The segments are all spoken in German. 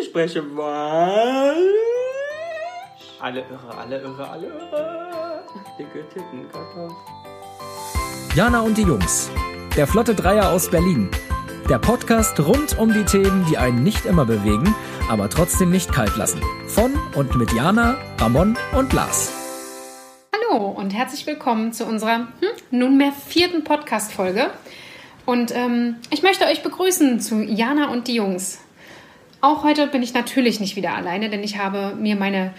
Ich spreche was? Alle irre, alle irre, alle irre. Dicke Titten, Kakao. Jana und die Jungs. Der Flotte Dreier aus Berlin. Der Podcast rund um die Themen, die einen nicht immer bewegen, aber trotzdem nicht kalt lassen. Von und mit Jana, Ramon und Lars. Hallo und herzlich willkommen zu unserer hm, nunmehr vierten Podcast-Folge. Und ähm, ich möchte euch begrüßen zu Jana und die Jungs. Auch heute bin ich natürlich nicht wieder alleine, denn ich habe mir meine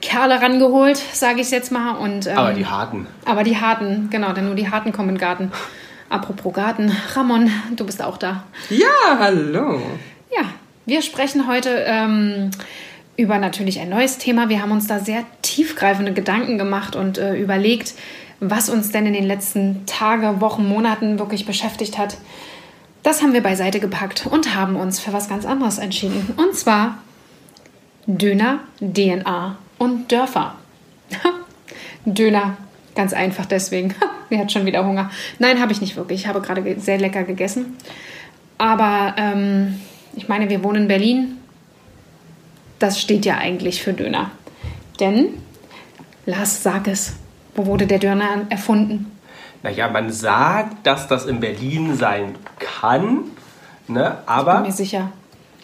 Kerle rangeholt, sage ich es jetzt mal. Und, ähm, Aber die harten. Aber die harten, genau, denn nur die harten kommen in den Garten. Apropos Garten, Ramon, du bist auch da. Ja, hallo. Ja, wir sprechen heute ähm, über natürlich ein neues Thema. Wir haben uns da sehr tiefgreifende Gedanken gemacht und äh, überlegt, was uns denn in den letzten Tagen, Wochen, Monaten wirklich beschäftigt hat. Das haben wir beiseite gepackt und haben uns für was ganz anderes entschieden. Und zwar Döner, DNA und Dörfer. Döner, ganz einfach deswegen. Wer hat schon wieder Hunger? Nein, habe ich nicht wirklich. Ich habe gerade sehr lecker gegessen. Aber ähm, ich meine, wir wohnen in Berlin. Das steht ja eigentlich für Döner. Denn, Lars, sag es, wo wurde der Döner erfunden? Naja, man sagt, dass das in Berlin sein kann, ne? aber... Ich bin mir sicher.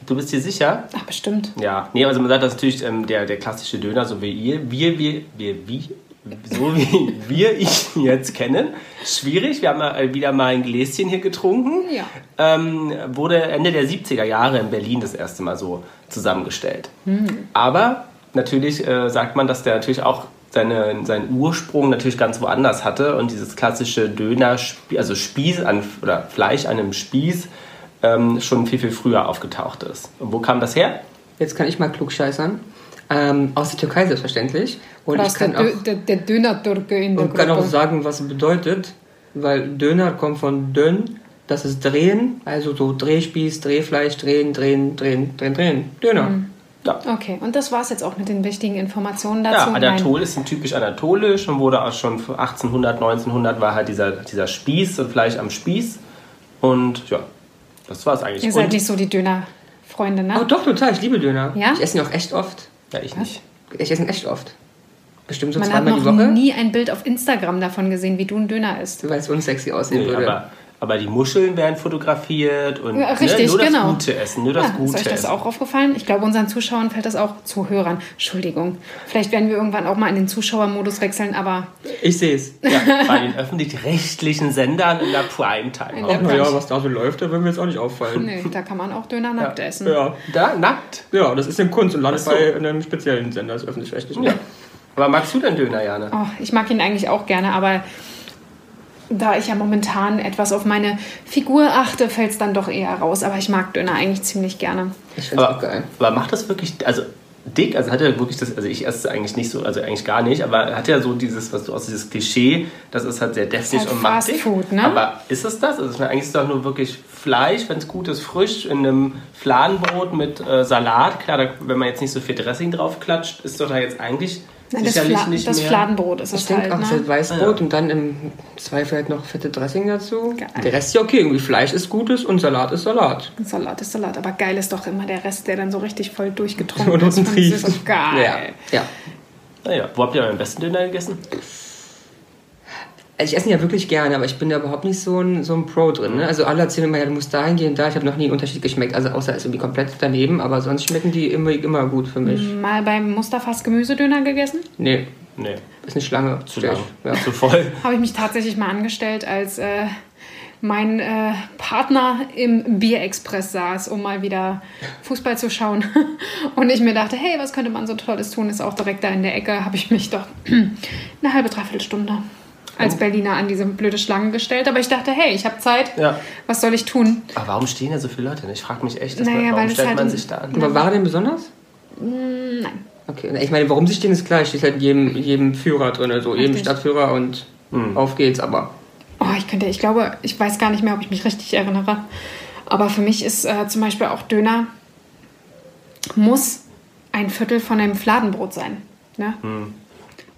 Du bist dir sicher? Ach, bestimmt. Ja, nee, also man sagt, das ist natürlich ähm, der, der klassische Döner, so wie ihr, wir, wir, wir, wie, so wie wir ihn jetzt kennen. Schwierig, wir haben mal, wieder mal ein Gläschen hier getrunken. Ja. Ähm, wurde Ende der 70er Jahre in Berlin das erste Mal so zusammengestellt. Aber natürlich äh, sagt man, dass der natürlich auch seine, seinen Ursprung natürlich ganz woanders hatte und dieses klassische Döner, also Spieß an, oder Fleisch an einem Spieß ähm, schon viel, viel früher aufgetaucht ist. Und wo kam das her? Jetzt kann ich mal klug scheißern. Ähm, aus der Türkei selbstverständlich. Und Oder ich kann der, auch, der, der Döner-Türke in der und kann auch Gruppe. sagen, was es bedeutet. Weil Döner kommt von dünn, das ist drehen, also so Drehspieß, Drehfleisch, drehen, drehen, drehen, drehen, drehen. Döner. Ja. Okay, und das war es jetzt auch mit den wichtigen Informationen Ja, dazu. Anatol ist ein typisch anatolisch und wurde auch schon 1800, 1900 war halt dieser, dieser Spieß und Fleisch am Spieß. Und ja, das war es eigentlich. Ihr seid und, nicht so die Döner-Freunde, ne? Oh doch, total, ich liebe Döner. Ja? Ich esse ihn auch echt oft. ja, ich nicht. Ich esse ihn echt oft. Bestimmt so Man hat zweimal die noch Woche, nie ein Bild auf Instagram davon gesehen, wie du ein Döner isst. weil es unsexy aussehen Nee, würde. aber, aber die Muscheln werden fotografiert und Ja, ne, richtig, nur das genau. Gute essen, nur das ja, Gute ist euch das essen. auch aufgefallen? Ich glaube, unseren Zuschauern fällt das auch Zuhörern. Entschuldigung. Vielleicht werden wir irgendwann auch mal in den Zuschauermodus wechseln, aber ich sehe es. Ja, bei den öffentlich-rechtlichen Sendern in der Primetime. Ach naja, was da so läuft, da wird mir jetzt auch nicht auffallen. nee, da kann man auch Döner nackt essen. Ja. Da, nackt. ja, das ist eine Kunst und landet so. bei einem speziellen Sender, das öffentlich-rechtlichen. Ja. Aber magst du denn Döner, Jana? Oh, ich mag ihn eigentlich auch gerne, aber da ich ja momentan etwas auf meine Figur achte, fällt es dann doch eher raus. Aber ich mag Döner eigentlich ziemlich gerne. Ich finde es auch Aber, geil. aber macht das wirklich, also dick, also hat er wirklich das, also ich esse es eigentlich nicht so, also eigentlich gar nicht, aber hat er so dieses, was du aus dieses Klischee, das ist halt sehr deftig halt und macht Fast dick. Food, ne? Aber ist es das? Also eigentlich ist es doch nur wirklich Fleisch, wenn es gut ist, frisch, in einem Fladenbrot mit äh, Salat. Klar, da, wenn man jetzt nicht so viel Dressing drauf klatscht, ist doch da jetzt eigentlich Nein, das, Fla nicht das mehr... Fladenbrot ist Ich es denke halt. auch, es ist halt Ne? Weißbrot Ja. und dann im Zweifel halt noch fette Dressing dazu. Geil. Der Rest ist ja okay. Irgendwie Fleisch ist Gutes und Salat ist Salat. Salat ist Salat, aber geil ist doch immer der Rest, der dann so richtig voll durchgetrunken Und ist. Und das ist so trieft. geil. Ja. ja. Naja, wo habt ihr euren besten Döner gegessen? Also ich esse ja wirklich gerne, aber ich bin da überhaupt nicht so ein, so ein Pro drin. Ne? Also alle erzählen immer, ja, du musst dahin gehen, da. Ich habe noch nie einen Unterschied geschmeckt. Also außer es ist irgendwie komplett daneben, aber sonst schmecken die immer, immer gut für mich. Mal beim Mustafas Gemüsedöner gegessen. Nee, Nee, ist eine Schlange. zu lang, ich. Ja. zu voll. Habe ich mich tatsächlich mal angestellt, als äh, mein äh, Partner im Bierexpress saß, um mal wieder Fußball zu schauen. Und ich mir dachte, hey, was könnte man so Tolles tun? Ist auch direkt da in der Ecke. Habe ich mich doch eine halbe, dreiviertel Stunde als Oh. Berliner an diese blöde Schlange gestellt. Aber ich dachte, hey, ich habe Zeit. Ja. Was soll ich tun? Aber warum stehen da so viele Leute? Ich frage mich echt, dass Naja, man, warum stellt halt man sich da an? Aber war er denn besonders? Nein. Okay, ich meine, warum sie stehen, ist klar. Steht halt in jedem, jedem Führer drin, so jedem. Stadtführer und auf geht's, aber. Oh, ich könnte, ich glaube, ich weiß gar nicht mehr, ob ich mich richtig erinnere. Aber für mich ist äh, zum Beispiel auch Döner muss ein Viertel von einem Fladenbrot sein. Ne?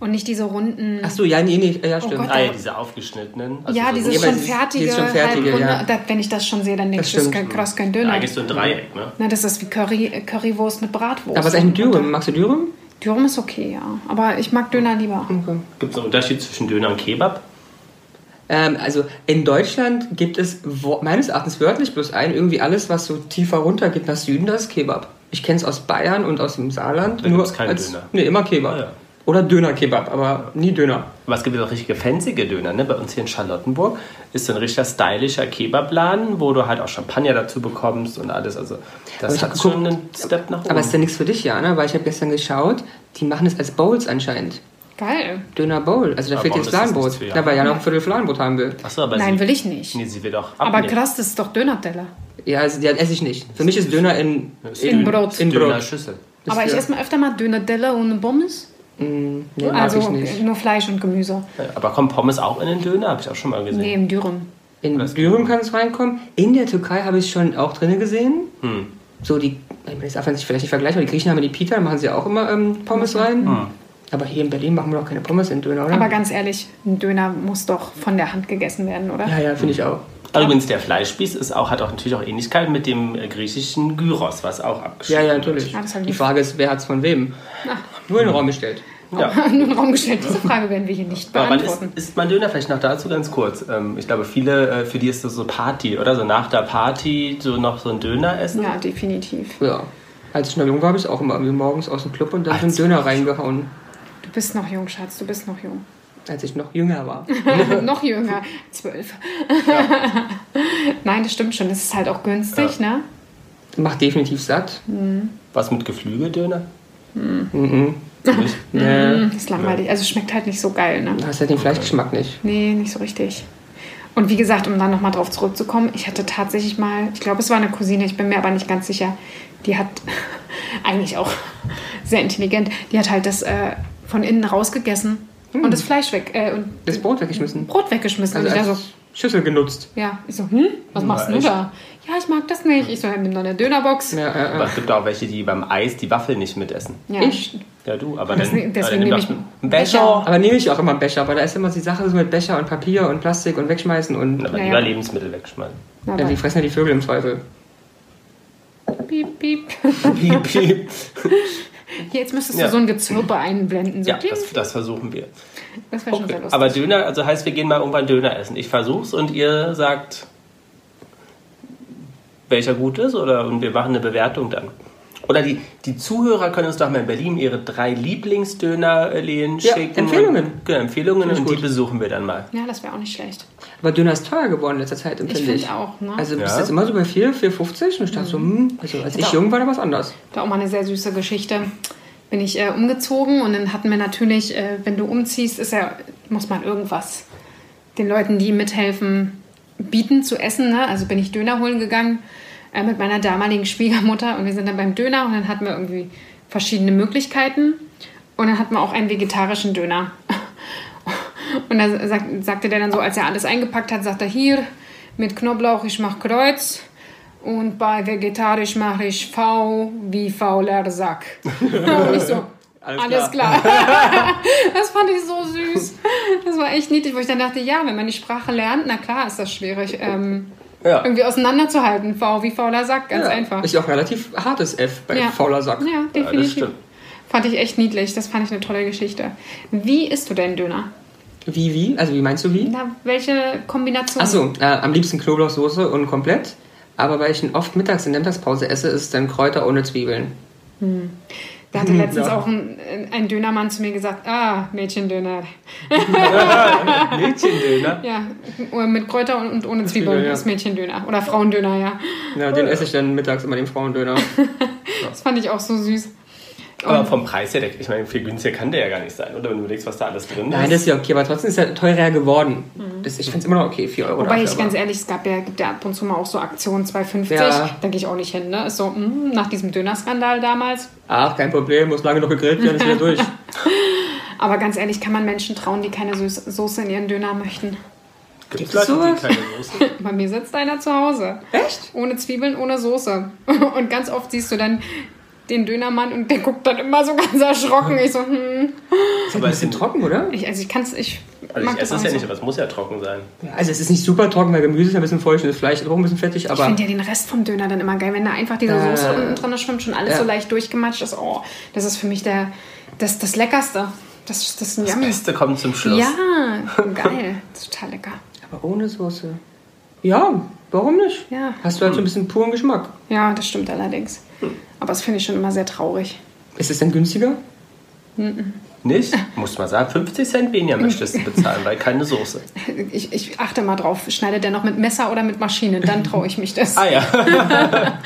Und nicht diese runden. Ach so, ja, nee, nee, ja, stimmt. Gott, Ah ja, diese aufgeschnittenen. Also ja, so- dieses Ja, schon fertige, schon fertige, ja. Da, wenn ich das schon sehe, dann denke Das ich, das ist kein, krass kein Ja, Döner. eigentlich so ein Dreieck, ne? Na, das ist wie Curry, äh, Currywurst mit Bratwurst. Aber was ist eigentlich Dürüm? Magst du Dürüm? Dürüm ist okay, ja. Aber ich mag Döner lieber. Okay. Gibt es einen Unterschied zwischen Döner und Kebab? Ähm, also in Deutschland gibt es wo- meines Erachtens wörtlich bloß ein, irgendwie alles, was so tiefer runter geht nach Süden, das ist Kebab. Ich kenne es aus Bayern und aus dem Saarland. Da gibt's keinen Döner. Nee, immer Kebab. Ah, ja. Oder Döner-Kebab, aber nie Döner. Aber es gibt ja auch richtige fancy Döner, ne? Bei uns hier in Charlottenburg ist so ein richtiger stylischer Kebabladen, wo du halt auch Champagner dazu bekommst und alles. Also Aber das hat schon einen Step nach oben. Aber ist ja nichts für dich, Jana, weil ich habe gestern geschaut, die machen es als Bowls anscheinend. Geil. Döner Bowl. Also da Aber fehlt jetzt Fladenbrot. Da weil Jana auch ein Viertel Fladenbrot haben will. Achso, aber Nein, sie, will ich nicht. Nee, sie will doch Aber krass, das ist doch Döner-Teller. Ja, also, ja, esse ich nicht. Für mich ist Döner in, In Brot. In Brot. Döner-Schüssel. Aber ich ja- esse mal öfter mal Döner-Teller ohne Pommes. Mm, nee, mag also ich nicht. nur Fleisch und Gemüse. Ja, Aber kommt Pommes auch in den Döner? Habe ich auch schon mal gesehen. Nee, im Dürüm. In Das Dürüm kann es reinkommen. In der Türkei habe ich es schon auch drin gesehen. Hm. So die, ich meine, das darf man sich vielleicht nicht vergleichen, aber die Griechen haben ja die Pita, da machen sie auch immer ähm, Pommes rein. Hm. Aber hier in Berlin machen wir doch keine Pommes in Döner, oder? Aber ganz ehrlich, ein Döner muss doch von der Hand gegessen werden, oder? ja, ja, finde ich auch. Also Übrigens, der Fleischspieß ist auch, hat auch natürlich auch Ähnlichkeit mit dem äh, griechischen Gyros, was auch Ja, abgeschrieben ja, natürlich. Ah, die Frage ist, wer hat es von wem? Nur in den Raum gestellt. Ja. Nur in den Raum gestellt. Diese Frage werden wir hier nicht Aber wann ist, beantworten. ist mein Döner vielleicht noch dazu ganz kurz? Ähm, ich glaube, viele, äh, für die ist das so Party, oder? So nach der Party so noch so ein Döner essen. Ja, definitiv. Ja. Als ich noch jung war, habe ich auch immer morgens aus dem Club und dann so einen Döner reingehauen. Du bist noch jung, Schatz, du bist noch jung. Als ich noch jünger war. noch jünger, zwölf. Nein, das stimmt schon. Das ist halt auch günstig, ne? Macht definitiv satt. Was mit Geflügeldöner? Mhm. Nicht? Nee. Das ist langweilig. Also schmeckt halt nicht so geil, ne? Du hast halt den Fleischgeschmack nicht. Nee, nicht so richtig. Und wie gesagt, um dann nochmal drauf zurückzukommen, ich hatte tatsächlich mal, ich glaube, es war eine Cousine, ich bin mir aber nicht ganz sicher, die hat eigentlich auch sehr intelligent, die hat halt das äh, von innen rausgegessen und das Fleisch weg äh, und Das Brot weggeschmissen. Brot weggeschmissen. Also und ich da als so, Schüssel genutzt. ja, ich so, hm, was machst du da? Ja, ich mag das nicht. Ich so, nimm doch eine Dönerbox. Ja, ja, Aber es gibt auch welche, die beim Eis die Waffel nicht mitessen. Ja. Ich? Ja, du, aber Das- dann, deswegen aber dann nehme ich einen Becher. Becher. Aber nehme ich auch immer einen Becher, weil da ist immer die Sache so mit Becher und Papier und Plastik und wegschmeißen und Aber Ja, lieber ja. Lebensmittel wegschmeißen. ja, die fressen ja die Vögel im Zweifel. piep, piep. Piep, piep. Jetzt müsstest Ja. du so ein Gezirpe einblenden. So Ja, das, das versuchen wir. das wäre schon Okay. sehr lustig. Aber Döner, also heißt, wir gehen mal irgendwann Döner essen. Ich versuch's und ihr sagt, welcher gut ist oder und wir machen eine Bewertung dann. Oder die, die Zuhörer können uns doch mal in Berlin ihre drei Lieblingsdönerläden Ja, schicken. Empfehlungen. Und, genau, Empfehlungen und die gut. besuchen wir dann mal. ja, das wäre auch nicht schlecht. Aber Döner ist teuer geworden in letzter Zeit, Ich empfinde ich. finde auch, ne? Also du bist Ja. jetzt immer so bei 4, 4,50 und ich dachte so, hm, also als ich Ja. jung war, da was anders. Da auch mal eine sehr süße Geschichte. Bin ich äh, umgezogen und dann hatten wir natürlich, äh, wenn du umziehst, ist ja, muss man irgendwas den Leuten, die mithelfen, bieten zu essen. Ne? Also bin ich Döner holen gegangen äh, mit meiner damaligen Schwiegermutter und wir sind dann beim Döner und dann hatten wir irgendwie verschiedene Möglichkeiten und dann hatten wir auch einen vegetarischen Döner. Und da sagt, sagte der dann so, als er alles eingepackt hat, sagt er, hier mit Knoblauch, ich mach Kreuz. Und bei vegetarisch mache ich V wie fauler Sack. Und ich so, Alles alles, klar. das fand ich so süß. Das war echt niedlich, wo ich dann dachte, ja, wenn man die Sprache lernt, na klar ist das schwierig, ähm, Ja. irgendwie auseinanderzuhalten. V wie fauler Sack, ganz ja. einfach. Ist ja auch relativ hartes F bei Ja. fauler Sack. ja, definitiv. fand ich echt niedlich. Das fand ich eine tolle Geschichte. Wie isst du denn Döner? Wie, wie? Also wie meinst du wie? Na, welche Kombination? Achso, äh, am liebsten Knoblauchsoße und komplett. Aber weil ich ihn oft mittags in der Mittagspause esse, ist dann Kräuter ohne Zwiebeln. Da hatte letztens Ja. auch ein, ein Dönermann zu mir gesagt, ah, Mädchendöner. Mädchendöner. Ja, mit Kräuter und, und ohne Zwiebeln Zwiebeln, ja. ist Mädchendöner. Oder Frauendöner, ja. Ja, den esse ich dann mittags immer den Frauendöner. Das fand ich auch so süß. Aber vom Preis her, ich meine, viel günstiger kann der ja gar nicht sein, oder? Wenn du überlegst, was da alles drin Nein, ist. das ist ja okay, aber trotzdem ist er teurer geworden. Das, ich finde es immer noch okay, 4 Euro Mhm. Wobei dafür, ich ganz aber- ehrlich, es gab ja, gibt ja ab und zu mal auch so Aktionen 2,50. Ja. Da gehe ich auch nicht hin, ne? Ist so, mm, nach diesem Dönerskandal damals. Ach, kein Problem, muss lange noch gegrillt werden, ist wieder durch. Aber ganz ehrlich, kann man Menschen trauen, die keine Süß Soße in ihren Döner möchten? Gibt es Leute, die keine Soße? Bei mir sitzt einer zu Hause. Echt? Ohne Zwiebeln, ohne Soße. Und ganz oft siehst du dann den Dönermann und der guckt dann immer so ganz erschrocken. Ich so, hm. Ist halt ein bisschen trocken, oder? Ich, also ich kann es, ich Also mag ich das esse es auch ja so. nicht, aber es muss ja trocken sein. Ja, also es ist nicht super trocken, weil Gemüse ist ein bisschen feucht und das Fleisch ist auch ein bisschen fettig, Ich aber finde ja den Rest vom Döner dann immer geil, wenn da einfach diese Äh, Soße unten drin schwimmt, schon alles ja. so leicht durchgematscht ist. Oh, das ist für mich der, das, das Leckerste. Das, das ist ein Das Yummy. Beste kommt zum Schluss. Ja, geil. Das ist total lecker. aber ohne Soße. Ja, warum nicht? Ja. Hast du halt so ein bisschen puren Geschmack. Ja, das stimmt allerdings. Aber das finde ich schon immer sehr traurig. Ist es denn günstiger? Nicht? Muss man sagen, 50 Cent weniger möchtest du bezahlen, weil keine Soße. Ich, ich achte mal drauf, schneidet der noch mit Messer oder mit Maschine? Dann traue ich mich das. Ah ja.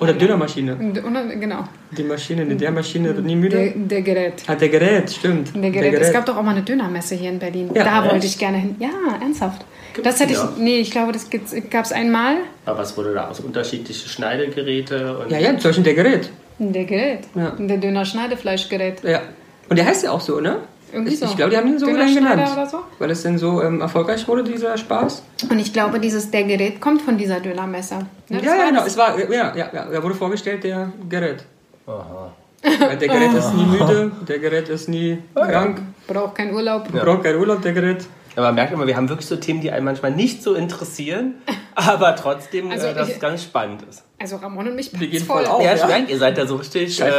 Oder Dönermaschine. Genau. Die Maschine, die der Maschine wird nie müde. Der, der Gerät. Ah, der Gerät, stimmt. Der Gerät. Es gab doch auch mal eine Dönermesse hier in Berlin. Ja, da wollte echt? ich gerne hin. Ja, ernsthaft. Gibt's das hätte die ich. Nee, ich glaube, das gab es einmal. Aber was wurde da aus? Unterschiedliche Schneidegeräte und ja, ja, zum Beispiel der Gerät. Der Gerät. Ja. Der Döner-Schneidefleischgerät. Ja. Und der heißt ja auch so, ne? Irgendwie ich, so. ich glaube, die haben ihn so dann genannt. oder so? Weil es denn so ähm, erfolgreich wurde, dieser Spaß. Und ich glaube, dieses der Gerät kommt von dieser Dönermesse. Ne, ja, ja, genau. Es war, ja, ja, ja, da wurde vorgestellt, der Gerät. Aha. Weil Der Gerät ist nie müde, der Gerät ist nie krank, Braucht keinen Urlaub. braucht keinen Urlaub, der Gerät. Aber man merkt immer, wir haben wirklich so Themen, die einen manchmal nicht so interessieren, aber trotzdem, Also äh, dass ich- es ganz spannend ist. Also Ramon und mich Wir gehen voll auf. Ja, ja. merke, ihr seid da so richtig, äh,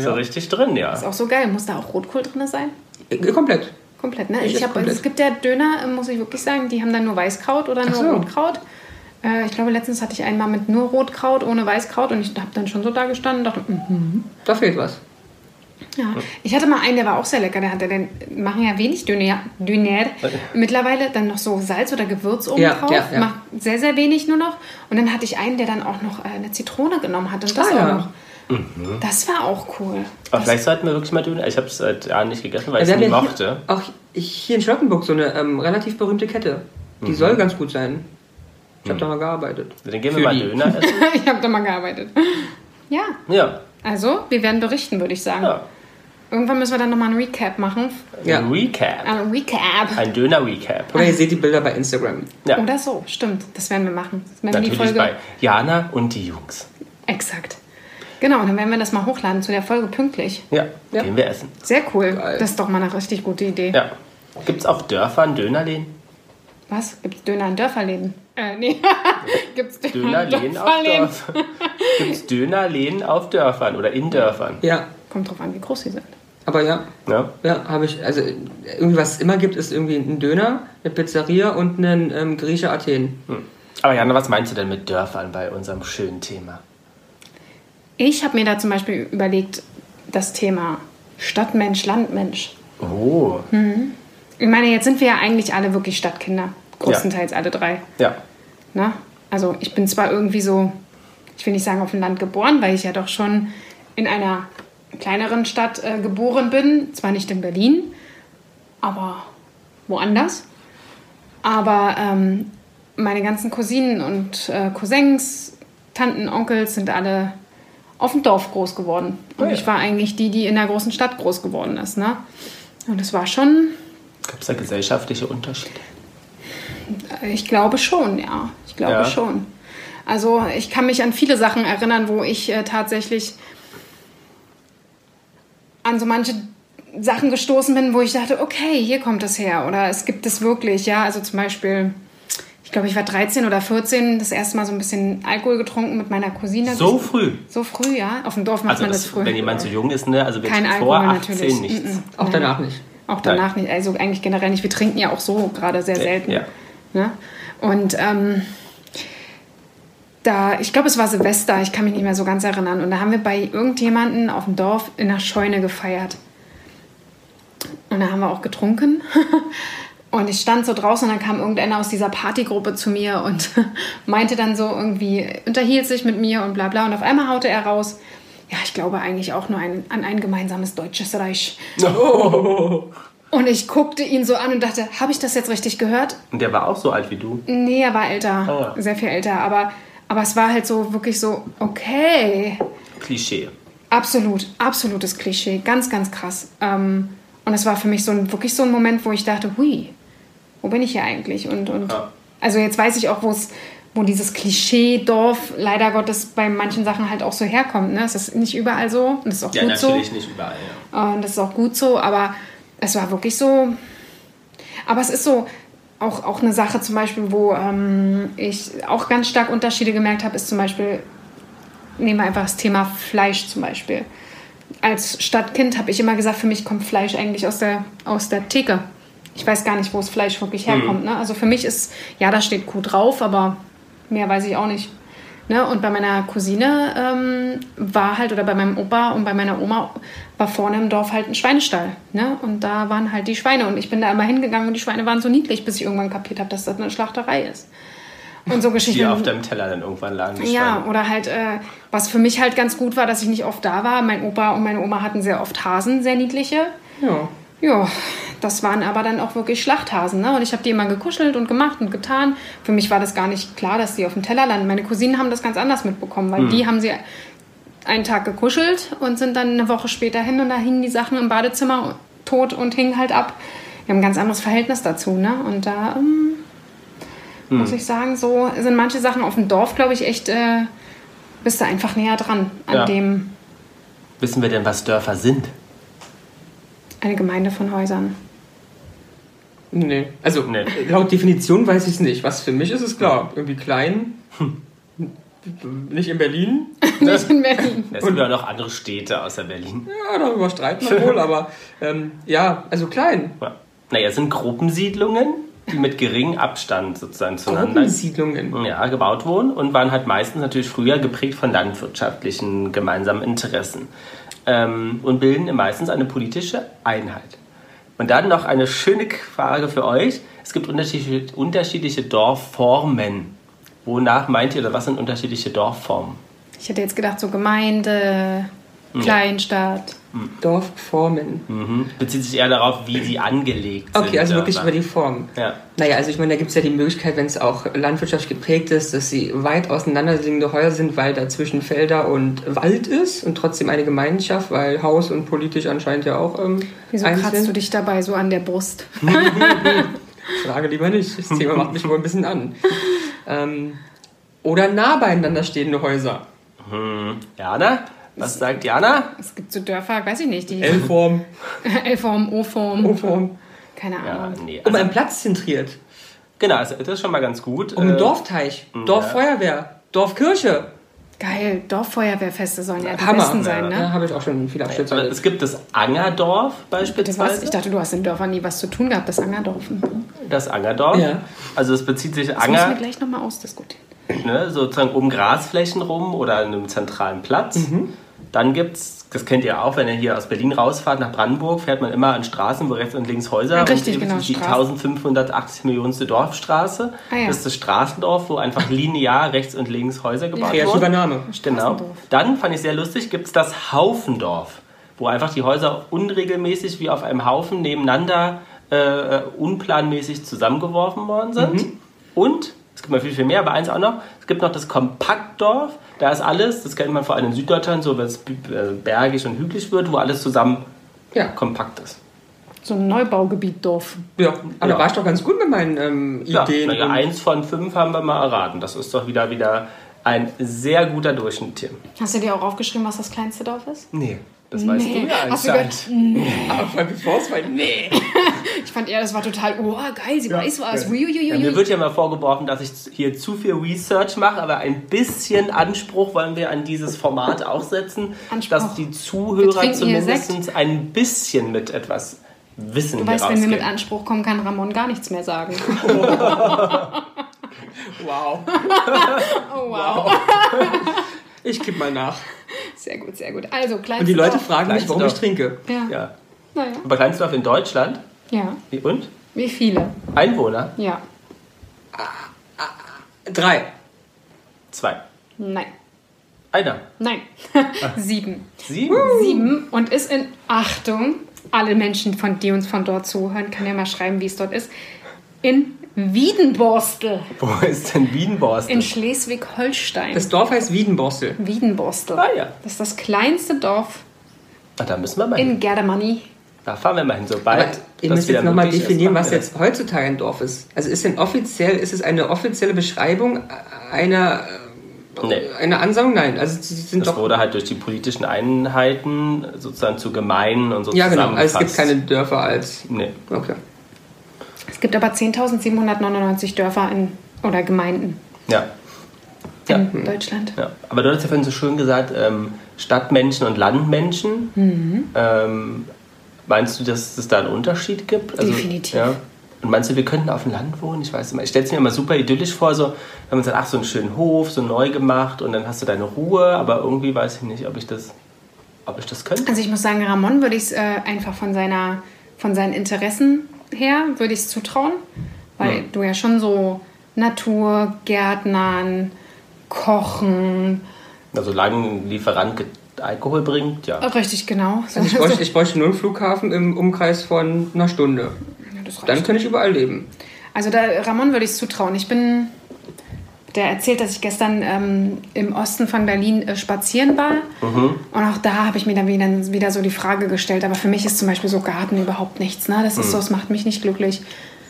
so ja. richtig drin, ja. Ist auch so geil. Muss da auch Rotkohl drin sein? Äh, Komplett. Komplett, ne? Ich Ich hab, komplett. es gibt ja Döner, äh, muss ich wirklich sagen, die haben dann nur Weißkraut oder nur so. Rotkraut. Äh, ich glaube, letztens hatte ich einmal mit nur Rotkraut, ohne Weißkraut und ich habe dann schon so da gestanden und dachte, mhm. Da fehlt was. Ja. Ich hatte mal einen, der war auch sehr lecker. Der hatte den, machen ja wenig Döner, Döner. Mittlerweile dann noch so Salz oder Gewürz oben Ja, drauf. ja, ja. Macht sehr, sehr wenig nur noch. Und dann hatte ich einen, der dann auch noch äh, eine Zitrone genommen hat und das Ah, auch ja. noch. Das war auch cool. Aber vielleicht sollten wir wirklich mal Döner. Ich habe es seit Jahren nicht gegessen, weil ich es nie mochte. hier, auch hier in Charlottenburg so eine ähm, relativ berühmte Kette. Die soll ganz gut sein. Ich habe da mal gearbeitet. Dann gehen wir Für mal die. Döner essen. ich habe da mal gearbeitet. Ja, Ja. also wir werden berichten, würde ich sagen. ja. Irgendwann müssen wir dann nochmal ein Recap machen. Ja. Ein Recap. Ein Recap. Ein Döner-Recap. Oder ihr seht die Bilder bei Instagram. Ja. Oder so, stimmt. Das werden wir machen. Das werden wir die Natürlich Folge. bei Jana und die Jungs. Exakt. Genau, dann werden wir das mal hochladen zu der Folge pünktlich. Ja, Ja. gehen wir essen. Sehr cool. Geil. Das ist doch mal eine richtig gute Idee. Ja. Gibt es auf Dörfern Dönerläden? Was? Gibt es Döner in Dörferläden? Äh, nee. Gibt es Döner Dönerläden auf Dörferläden? Dörfern. Gibt es Dönerläden auf Dörfern oder in Dörfern? Ja, Kommt drauf an, wie groß sie sind. Aber ja. Ja. Ja, habe ich. Also, irgendwie was es immer gibt, ist irgendwie ein Döner, eine Pizzeria und einen ähm, Grieche Athen. Hm. Aber Jana, was meinst du denn mit Dörfern bei unserem schönen Thema? Ich habe mir da zum Beispiel überlegt, das Thema Stadtmensch, Landmensch. Oh. Ich meine, jetzt sind wir ja eigentlich alle wirklich Stadtkinder. Größtenteils alle drei. Ja. Ne? Also ich bin zwar irgendwie so, ich will nicht sagen auf dem Land geboren, weil ich ja doch schon in einer kleineren Stadt äh, geboren bin. Zwar nicht in Berlin, aber woanders. Aber ähm, meine ganzen Cousinen und äh, Cousins, Tanten, Onkels sind alle auf dem Dorf groß geworden. Und Oh ja. ich war eigentlich die, die in der großen Stadt groß geworden ist. Ne? Und es war schon Gibt es da gesellschaftliche Unterschiede? Ich glaube schon, ja. Ich glaube Ja. schon. Also ich kann mich an viele Sachen erinnern, wo ich äh, tatsächlich an so manche Sachen gestoßen bin, wo ich dachte, okay, hier kommt es her oder es gibt es wirklich, ja. Also zum Beispiel, ich glaube, ich war 13 oder 14, das erste Mal so ein bisschen Alkohol getrunken mit meiner Cousine. So früh. So früh, ja. Auf dem Dorf macht Also man das, das, früh. wenn jemand so jung ist, ne? Also Kein wirklich Alkohol vor 18 natürlich. nichts. Mm-mm. Auch danach nicht. Auch danach nicht, also eigentlich generell nicht. Wir trinken ja auch so gerade sehr selten. Ja. Ne? Und ähm, da, ich glaube, es war Silvester, ich kann mich nicht mehr so ganz erinnern. Und da haben wir bei irgendjemanden auf dem Dorf in der Scheune gefeiert. Und da haben wir auch getrunken. Und ich stand so draußen und dann kam irgendeiner aus dieser Partygruppe zu mir und meinte dann so irgendwie, unterhielt sich mit mir und bla bla. Und auf einmal haute er raus, ja, ich glaube eigentlich auch nur ein, an ein gemeinsames deutsches Reich. Und ich guckte ihn so an und dachte, habe ich das jetzt richtig gehört? Und der war auch so alt wie du. Nee, er war älter, Ah. sehr viel älter. Aber, aber es war halt so wirklich so, okay, Klischee. absolut, absolutes Klischee, ganz, ganz krass. Ähm, und es war für mich so ein, wirklich so ein Moment, wo ich dachte, hui, wo bin ich hier eigentlich? Und, und Ja. also jetzt weiß ich auch, wo es wo dieses Klischee-Dorf leider Gottes bei manchen Sachen halt auch so herkommt. Ne? Es ist nicht überall so und das ist auch Ja, gut so. natürlich nicht überall. Ja. Und das ist auch gut so, aber es war wirklich so. Aber es ist so auch, auch eine Sache zum Beispiel, wo ähm, ich auch ganz stark Unterschiede gemerkt habe, ist zum Beispiel, nehmen wir einfach das Thema Fleisch zum Beispiel. Als Stadtkind habe ich immer gesagt, für mich kommt Fleisch eigentlich aus der, aus der Theke. Ich weiß gar nicht, wo das Fleisch wirklich herkommt. Ne? Also für mich ist, ja, da steht Kuh drauf, aber mehr weiß ich auch nicht. Ne? Und bei meiner Cousine ähm, war halt, oder bei meinem Opa und bei meiner Oma war vorne im Dorf halt ein Schweinestall. Ne? Und da waren halt die Schweine. Und ich bin da immer hingegangen und die Schweine waren so niedlich, bis ich irgendwann kapiert habe, dass das eine Schlachterei ist. Und so Geschichten. Die auf deinem Teller dann irgendwann lagen. die Ja, oder halt, äh, was für mich halt ganz gut war, dass ich nicht oft da war. Mein Opa und meine Oma hatten sehr oft Hasen, sehr niedliche. Ja. Ja, das waren aber dann auch wirklich Schlachthasen. Ne? Und ich habe die immer gekuschelt und gemacht und getan. Für mich war das gar nicht klar, dass die auf dem Teller landen. Meine Cousinen haben das ganz anders mitbekommen, weil die haben sie einen Tag gekuschelt und sind dann eine Woche später hin und da hingen die Sachen im Badezimmer tot und hingen halt ab. Wir haben ein ganz anderes Verhältnis dazu. Ne? Und da ähm, muss ich sagen, so sind manche Sachen auf dem Dorf, glaube ich, echt, äh, bist du einfach näher dran an Ja. dem, Wissen wir denn, was Dörfer sind? Eine Gemeinde von Häusern. Nee. Also Nee. laut Definition weiß ich es nicht. Was für mich ist es klar. Irgendwie klein. Nicht in Berlin. Nicht in Berlin. Es gibt ja noch andere Städte außer Berlin. Ja, darüber streiten wir wohl, aber ähm, ja, also klein. Ja. Naja, es sind Gruppensiedlungen, die mit geringem Abstand sozusagen zueinander Gruppensiedlungen. ja, gebaut wurden und waren halt meistens natürlich früher geprägt von landwirtschaftlichen gemeinsamen Interessen ähm, und bilden meistens eine politische Einheit. Und dann noch eine schöne Frage für euch. Es gibt unterschiedliche, unterschiedliche Dorfformen. Wonach meint ihr oder was sind unterschiedliche Dorfformen? Ich hätte jetzt gedacht, so Gemeinde, Kleinstadt. Dorfformen. Mhm. Bezieht sich eher darauf, wie sie angelegt sind. Okay, also wirklich Dörfer. über die Form. Ja. Naja, also ich meine, da gibt es ja die Möglichkeit, wenn es auch landwirtschaftlich geprägt ist, dass sie weit auseinanderliegende Häuser sind, weil dazwischen Felder und Wald ist und trotzdem eine Gemeinschaft, weil Haus und politisch anscheinend ja auch ähm, Wieso eins kratzt du dich dabei so an der Brust? Frage lieber nicht. Das Thema macht mich wohl ein bisschen an. Ähm, oder nah beieinander stehende Häuser. Jana? Was sagt Jana? Es gibt so Dörfer, weiß ich nicht, die L-Form, L-Form, O-Form, O-Form. keine Ja, Ahnung. nee. Um Also, einen Platz zentriert. genau, also das ist schon mal ganz gut. Um einen Äh, Dorfteich, Dorffeuerwehr, Dorfkirche. Geil, Dorffeuerwehrfeste sollen ja die Hammer. besten sein, ne? Ja, habe ich auch schon viele Abschnitte. Also es gibt das Angerdorf beispielsweise. Ich dachte, du hast in Dörfern nie was zu tun gehabt, das Angerdorf. Das Angerdorf. Ja. Also es bezieht sich Das müssen wir Anger gleich nochmal ausdiskutieren. Ne, sozusagen um Grasflächen rum oder an einem zentralen Platz. Mhm. Dann gibt es, das kennt ihr auch, wenn ihr hier aus Berlin rausfahrt nach Brandenburg, fährt man immer an Straßen, wo rechts und links Häuser Ja, richtig, und genau, die Straßen. 1580 Millionste Dorfstraße. Ah, ja. Das ist das Straßendorf, wo einfach linear rechts und links Häuser gebaut Kreativer wurden. Name. Genau. Dann fand ich sehr lustig, gibt es das Haufendorf, wo einfach die Häuser unregelmäßig wie auf einem Haufen nebeneinander äh, unplanmäßig zusammengeworfen worden sind. Mhm. Und, es gibt noch viel, viel mehr, aber eins auch noch, es gibt noch das Kompaktdorf, da ist alles, das kennt man vor allem in Süddeutschland, so wenn es äh, bergig und hügelig wird, wo alles zusammen Ja. kompakt ist. So ein Neubaugebiet Dorf. Ja, aber Ja. war ich doch ganz gut mit meinen ähm, Ja, Ideen. und- eins von fünf haben wir mal erraten. Das ist doch wieder, wieder ein sehr guter Durchschnitt hier. Hast du dir auch aufgeschrieben, was das kleinste Dorf ist? Nee, das weißt du ja anscheinend. gehört? Aber bevor es war, nee. Ich fand eher, das war total, oh geil, sie weiß was. Ja, mir Uiuiui. wird ja mal vorgeworfen, dass ich hier zu viel Research mache, aber ein bisschen Anspruch wollen wir an dieses Format auch setzen, Anspruch. dass die Zuhörer zumindest ein bisschen mit etwas Wissen Du weißt, wenn wir mit. Anspruch kommen, kann Ramon gar nichts mehr sagen. Wow. Oh wow. Ich gebe mal nach. Sehr gut, sehr gut. Also, kleinste Und die Leute fragen mich, warum ich trinke. Ja. Ja. Naja. Aber Kleinsdorf in Deutschland? Ja. Wie, und? Wie viele? Einwohner? Ja. Drei. Zwei. Nein. Einer. Nein. Sieben. Sieben? Sieben und ist in Achtung, alle Menschen, von, die uns von dort zuhören, können ja mal schreiben, wie es dort ist. In Wiedenborstel. Wo ist denn Wiedenborstel? In Schleswig-Holstein. Das Dorf heißt Wiedenborstel. Wiedenborstel. Ah, ja. Das ist das kleinste Dorf Ah, da müssen wir mal in hin. Gerdemanni. Da fahren wir mal hin, Aber sobald. ihr müsst jetzt nochmal definieren, was jetzt heutzutage ein Dorf ist. Also ist denn offiziell, ist es eine offizielle Beschreibung einer, das. Nee. einer Ansammlung? Nein, also sie sind Das doch. wurde halt durch die politischen Einheiten sozusagen zu Gemeinden und so Ja, genau. Also es gibt keine Dörfer als. Nee. Okay. Es gibt aber 10.799 Dörfer in, oder Gemeinden Ja. Ja. in Deutschland. ja. Aber du hast ja vorhin so schön gesagt, ähm, Stadtmenschen und Landmenschen. Mhm. Ähm, meinst du, dass es da einen Unterschied gibt? Also, Definitiv. Ja. Und meinst du, wir könnten auf dem Land wohnen? Ich weiß immer. Ich stelle es mir immer super idyllisch vor, so, wenn man sagt, ach, so einen schönen Hof, so neu gemacht und dann hast du deine Ruhe, aber irgendwie weiß ich nicht, ob ich das, ob ich das könnte. Also ich muss sagen, Ramon würde ich es äh, einfach von, seiner, von seinen Interessen her, würde ich es zutrauen. Weil Ja. du ja schon so Natur, Gärtnern, Kochen, Also solange ein Lieferant Alkohol bringt, ja. richtig genau. So, Also ich bräuchte, ich bräuchte nur einen Flughafen im Umkreis von einer Stunde. Ja. Dann könnte ich überall leben. Also da, Ramon würde ich es zutrauen. Ich bin, der erzählt, dass ich gestern ähm, im Osten von Berlin äh, spazieren war. Mhm. Und auch da habe ich mir dann wieder, wieder so die Frage gestellt. Aber für mich ist zum Beispiel so Garten überhaupt nichts. Ne? Das ist Mhm. so, es macht mich nicht glücklich.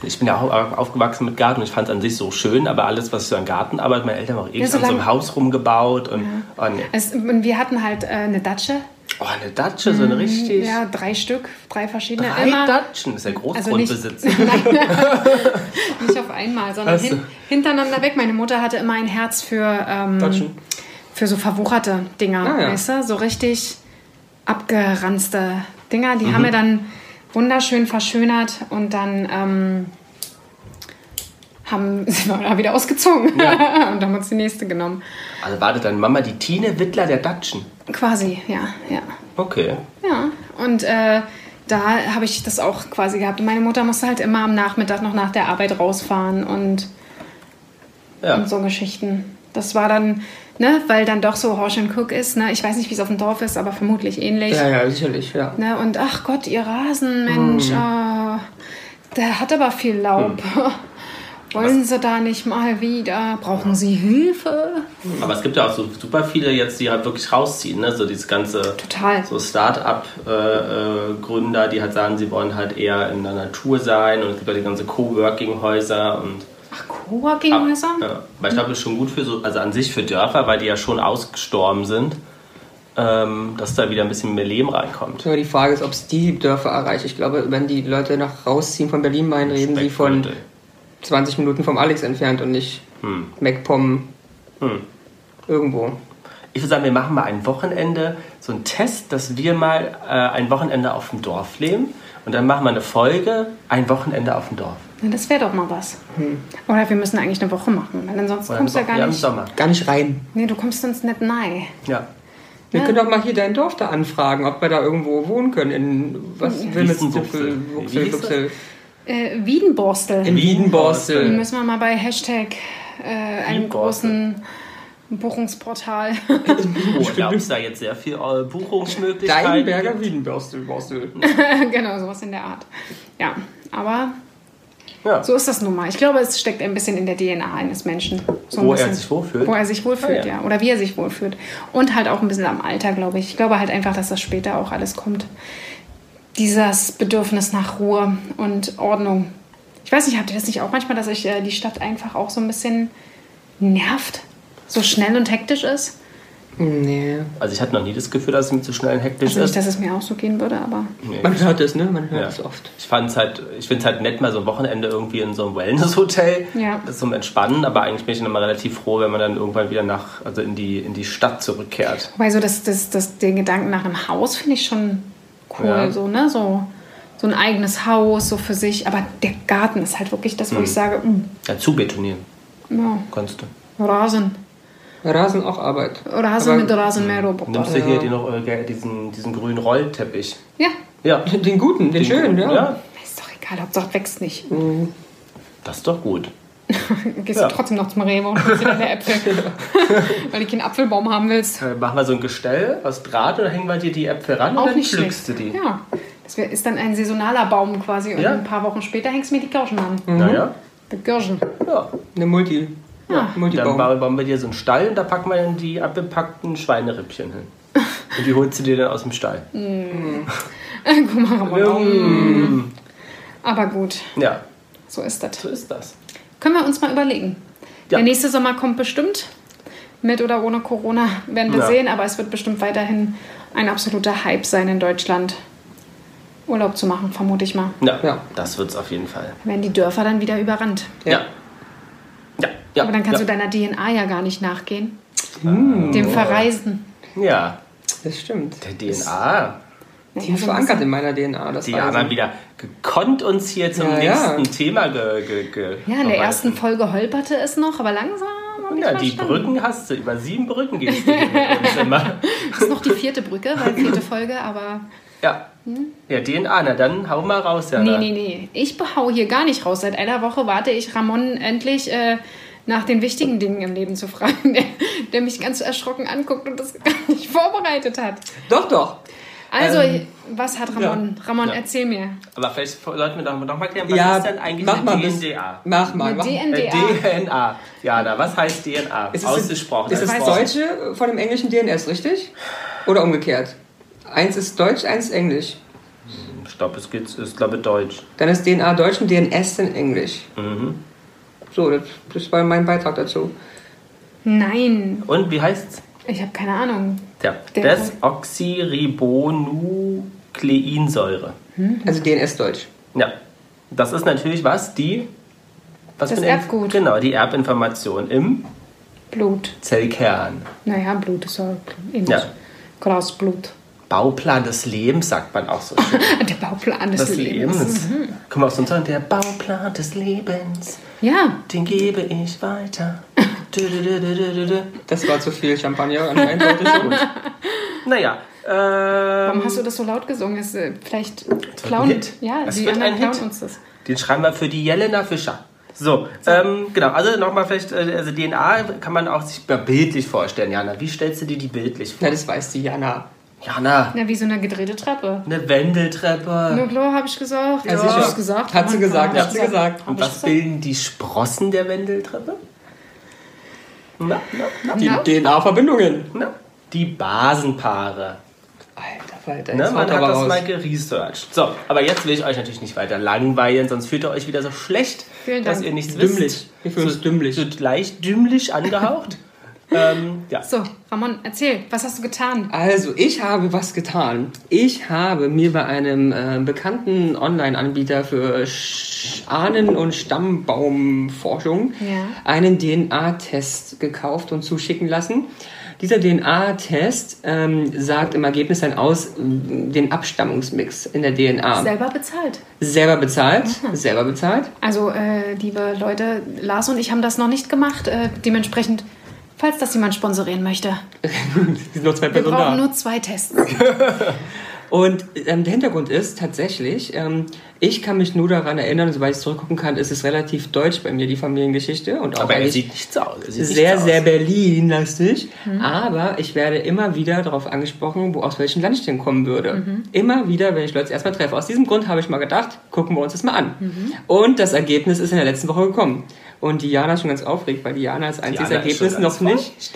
Ich bin ja auch aufgewachsen mit Garten. Ich fand es an sich so schön, aber alles, was so an Gartenarbeit, meine Eltern haben auch ewig so an so einem Haus rumgebaut und oh, nee. Es, und wir hatten halt äh, eine Datsche. Oh, eine Datsche, so eine richtig. Mhm, Ja, drei Stück, drei verschiedene. Drei immer, Datschen, ist ja Also nicht- Großgrundbesitz. nicht auf einmal, sondern hin, hintereinander weg. Meine Mutter hatte immer ein Herz für, ähm, Datschen. für so verwucherte Dinger, Ah, ja. weißt du? So richtig abgeranzte Dinger. Die Mhm. haben wir dann wunderschön verschönert und dann ähm, haben, sind wir da wieder ausgezogen und haben uns die nächste genommen. Also wartet deine Mama die Tine Wittler der Datschen. Quasi, ja, ja. Okay. Ja, und äh, da habe ich das auch quasi gehabt. Und meine Mutter musste halt immer am Nachmittag noch nach der Arbeit rausfahren und, Ja. und so Geschichten. Das war dann, ne, weil dann doch so Horsch and Cook ist, ne? Ich weiß nicht, wie es auf dem Dorf ist, aber vermutlich ähnlich. Ja, ja, sicherlich, ja. Ne? Und ach Gott, ihr Rasen, Mensch, ah, der hat aber viel Laub. Wollen Sie da nicht mal wieder? Brauchen Sie Hilfe? Aber es gibt ja auch so super viele jetzt, die halt wirklich rausziehen. Ne? So dieses ganze Total. so Start-up-Gründer, die halt sagen, sie wollen halt eher in der Natur sein. Und es gibt ja die ganze Coworking-Häuser und Ach, Coworking-Häuser? Ja, aber ich glaube, das ist schon gut für so, also an sich für Dörfer, weil die ja schon ausgestorben sind, ähm, dass da wieder ein bisschen mehr Leben reinkommt. Aber die Frage ist, ob es die Dörfer erreicht. Ich glaube, wenn die Leute nach rausziehen von Berlin meinen, reden sie von. 20 Minuten vom Alex entfernt und nicht Hm. MacPom Hm. irgendwo. Ich würde sagen, wir machen mal ein Wochenende, so einen Test, dass wir mal äh, ein Wochenende auf dem Dorf leben. Und dann machen wir eine Folge, ein Wochenende auf dem Dorf. Na, das wäre doch mal was. Oder wir müssen eigentlich eine Woche machen, weil ansonsten Oder kommst du ja gar im nicht. Sommer. Gar nicht rein. Nee, du kommst sonst nicht nahe. Ja. Wir Ja. können doch mal hier dein Dorf da anfragen, ob wir da irgendwo wohnen können. In was Wiesenbuchsel. Wilmetsbuchsel, Wie Äh, Wiedenborstel. In Wiedenborstel. Dann müssen wir mal bei Hashtag äh, einem großen Buchungsportal. Ich glaube, es da jetzt sehr viel äh, Buchungsmöglichkeiten. Deinberger gibt. Wiedenborstel. Borstel. genau, sowas in der Art. Ja, aber Ja. so ist das nun mal. Ich glaube, es steckt ein bisschen in der DNA eines Menschen. So ein Wo er bisschen. sich wohlfühlt? Wo er sich wohlfühlt, Ah, ja. ja. Oder wie er sich wohlfühlt. Und halt auch ein bisschen am Alter, glaube ich. Ich glaube halt einfach, dass das später auch alles kommt. Dieses Bedürfnis nach Ruhe und Ordnung. Ich weiß nicht, habt ihr das nicht auch manchmal, dass euch äh, die Stadt einfach auch so ein bisschen nervt? So schnell und hektisch ist? Nee. Also ich hatte noch nie das Gefühl, dass es mir zu schnell und hektisch Also nicht, ist. dass es mir auch so gehen würde, aber. Nee. Man hört es, ne? Man hört Ja. es oft. Ich fand's halt, ich finde es halt nett, mal so ein Wochenende irgendwie in so einem Wellness-Hotel Ja. zum Entspannen, aber eigentlich bin ich dann immer relativ froh, wenn man dann irgendwann wieder nach, also in die, in die Stadt zurückkehrt. Wobei so das, das, das, den Gedanken nach einem Haus finde ich schon cool, Ja. so, ne? So, so ein eigenes Haus, so für sich. Aber der Garten ist halt wirklich das, wo Hm. ich sage, mm, Ja, zubetonieren ja, kannst du. Rasen. Rasen auch Arbeit. Rasen Aber- mit Rasenmäherroboter. Nimmst du hier die noch, äh, diesen, diesen grünen Rollteppich? Ja, Ja. Den guten, den, schönen, ja. Ja, ist doch egal, Hauptsache wächst nicht. das ist doch gut. Gehst Ja. du trotzdem noch zum Rewe und holst dir deine Äpfel. Weil du keinen Apfelbaum haben willst. Äh, machen wir so ein Gestell aus Draht und dann hängen wir dir die Äpfel ran und Auch dann nicht pflückst du die. Ja. Das ist dann ein saisonaler Baum quasi. Und Ja. ein paar Wochen später hängst du mir die Kirschen an. Naja, Die Kirschen. ja. Eine Multi. Ja. Dann Multibaum. bauen bauen wir dir so einen Stall und da packen wir dann die abgepackten Schweinerippchen hin. Und die holst du dir dann aus dem Stall. Guck mal, Ramon. Aber gut, Ja, so ist das. so ist das. Können wir uns mal überlegen. Ja. Der nächste Sommer kommt bestimmt. Mit oder ohne Corona werden wir Ja. sehen, aber es wird bestimmt weiterhin ein absoluter Hype sein in Deutschland. Urlaub zu machen, vermute ich mal. Ja, Ja. das wird's auf jeden Fall. Werden die Dörfer dann wieder überrannt. Ja. Ja, ja. Aber dann kannst ja. du deiner DNA ja gar nicht nachgehen. Hm. Dem Verreisen. Ja, Das stimmt. der DNA. Tief so ein verankert in meiner DNA. Das Diana Reisen. wieder gekonnt uns hier zum Ja, ja. nächsten Thema ge, ge, ge Ja, in der ersten Folge holperte es noch, aber langsam. Ja, die verstanden. Brücken hast du. Über sieben Brücken gehst du uns immer. Das ist noch die vierte Brücke, weil vierte Folge, aber. Ja. Ja, DNA, na dann hau mal raus, ja. Nee, nee, nee. Ich hau hier gar nicht raus. Seit einer Woche warte ich Ramon endlich äh, nach den wichtigen Dingen im Leben zu fragen, der, der mich ganz erschrocken anguckt und das gar nicht vorbereitet hat. Doch, doch. Also, Ähm, was hat Ramon? Ramon, Ja. erzähl mir. Aber vielleicht sollten wir doch mal klären, was ja, ist denn eigentlich mach eine mal DNA? Mach mal. Eine Mach. DNDA. Äh, DNA. Jana, was heißt DNA? Ist es- Ausgesprochen. Ist das. Deutsche von dem englischen DNS, richtig? Oder umgekehrt? Eins ist Deutsch, eins ist Englisch. Stopp, es geht, ist glaube ich Deutsch. Dann ist DNA Deutsch und DNS in Englisch. Mhm. So, das, das war mein Beitrag dazu. Nein, Und wie heißt's? Ich habe keine Ahnung. Ja, Desoxyribonukleinsäure. Also DNS Deutsch. Ja, das ist natürlich was? Die. Was Das Erbgut. Genau, die Erbinformation im Blut. Zellkern. Naja, Blut ist ja ähnlich. Ja. Glas Blut. Bauplan des Lebens, sagt man auch so. schön. Der Bauplan des, des Lebens. Lebens. Komm aus uns an, der Bauplan des Lebens, Ja, den gebe ich weiter. Das war zu viel Champagner anscheinend. Naja, ähm, warum hast du das so laut gesungen? Ist, äh, vielleicht klauen. Hit. Ja, Es die wird anderen ein klauen Hit. uns das. Den schreiben wir für die Jelena Fischer. So, ähm, genau, also nochmal vielleicht, äh, also DNA kann man auch sich bildlich vorstellen, Jana. Wie stellst du dir die bildlich vor? Na, das weiß die Jana. Jana, Na, wie so eine gedrehte Treppe. eine Wendeltreppe. Nur klar, habe ich gesagt. Ja, Hab sicher. ich gesagt. Hat sie gesagt, hat sie gesagt. Und was bilden die Sprossen der Wendeltreppe? Na, na, na, Die. DNA-Verbindungen. na. Die Basenpaare. Alter Falter, Ne, man hat aber das raus. mal geresearcht. So, aber jetzt will ich euch natürlich nicht weiter langweilen, sonst fühlt ihr euch wieder so schlecht, Vielen dass Dank. ihr nichts Dümmlich. wisst. Wir fühlen uns dümmlich. So leicht dümmlich angehaucht. ähm, ja. So, Ramon, erzähl, was hast du getan? Also, ich habe was getan. Ich habe mir bei einem äh, bekannten Online-Anbieter für Sch- Ahnen- und Stammbaumforschung Ja. einen DNA-Test gekauft und zuschicken lassen. Dieser DNA-Test ähm, sagt im Ergebnis dann aus äh, den Abstammungsmix in der DNA. Selber bezahlt. selber bezahlt, selber bezahlt. Also, äh, liebe Leute, Lars und ich haben das noch nicht gemacht. Äh, dementsprechend, falls das jemand sponsorieren möchte, sind nur zwei wir Personen brauchen da. nur zwei Tests. Und ähm, der Hintergrund ist tatsächlich, ähm, ich kann mich nur daran erinnern, soweit ich zurückgucken kann, ist es relativ deutsch bei mir, die Familiengeschichte. Und auch Aber er sieht nicht so aus. Er sieht nicht sehr, so sehr. Berlin-lastig. Aber ich werde immer wieder darauf angesprochen, wo aus welchem Land ich denn kommen würde. Immer wieder, wenn ich Leute erstmal treffe. Aus diesem Grund habe ich mal gedacht, gucken wir uns das mal an. Und das Ergebnis ist in der letzten Woche gekommen. Und Diana ist schon ganz aufgeregt, weil Diana als einziges Diana Ergebnis noch nicht.